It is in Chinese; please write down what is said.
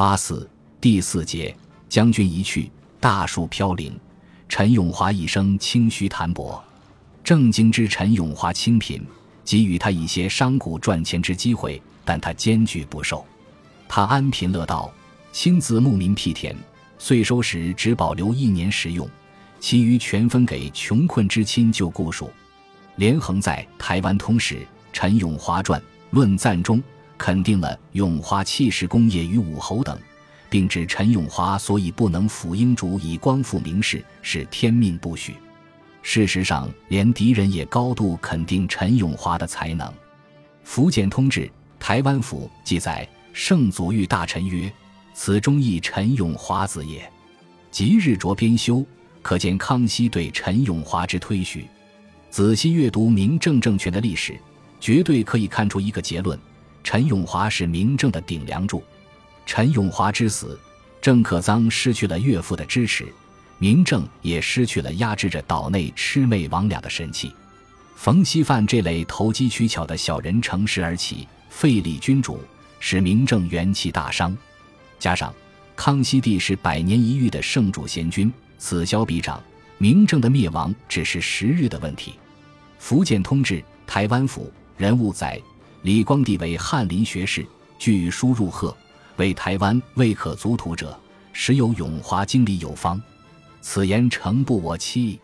八四第四节，将军一去，大树飘零。陈永华一生清虚淡薄，正经之陈永华清贫，给予他一些商贾赚钱之机会，但他坚决不受。他安贫乐道，亲自牧民辟田，税收时只保留一年食用，其余全分给穷困之亲旧故属。连横在《台湾通史·陈永华传论赞》中肯定了永华弃市功业于武侯等。并指陈永华所以不能辅英主以光复明室，是天命不许。事实上，连敌人也高度肯定陈永华的才能。《福建通志·台湾府》记载，圣祖谕大臣曰：“此中亦陈永华子也。”即日着编修，可见康熙对陈永华之推许。仔细阅读明正政权的历史，绝对可以看出一个结论：陈永华是明正的顶梁柱。陈永华之死，郑克臧失去了岳父的支持，明正也失去了压制着岛内魑魅魍魉的神器。冯锡范这类投机取巧的小人乘势而起，废立君主，使明正元气大伤。加上康熙帝是百年一遇的圣主贤君，此消彼长，明正的灭亡只是时日的问题。福建通志台湾府人物载，李光地为翰林学士，据书入贺。为台湾未可卒土者，时有永华经理有方。此言诚不我欺。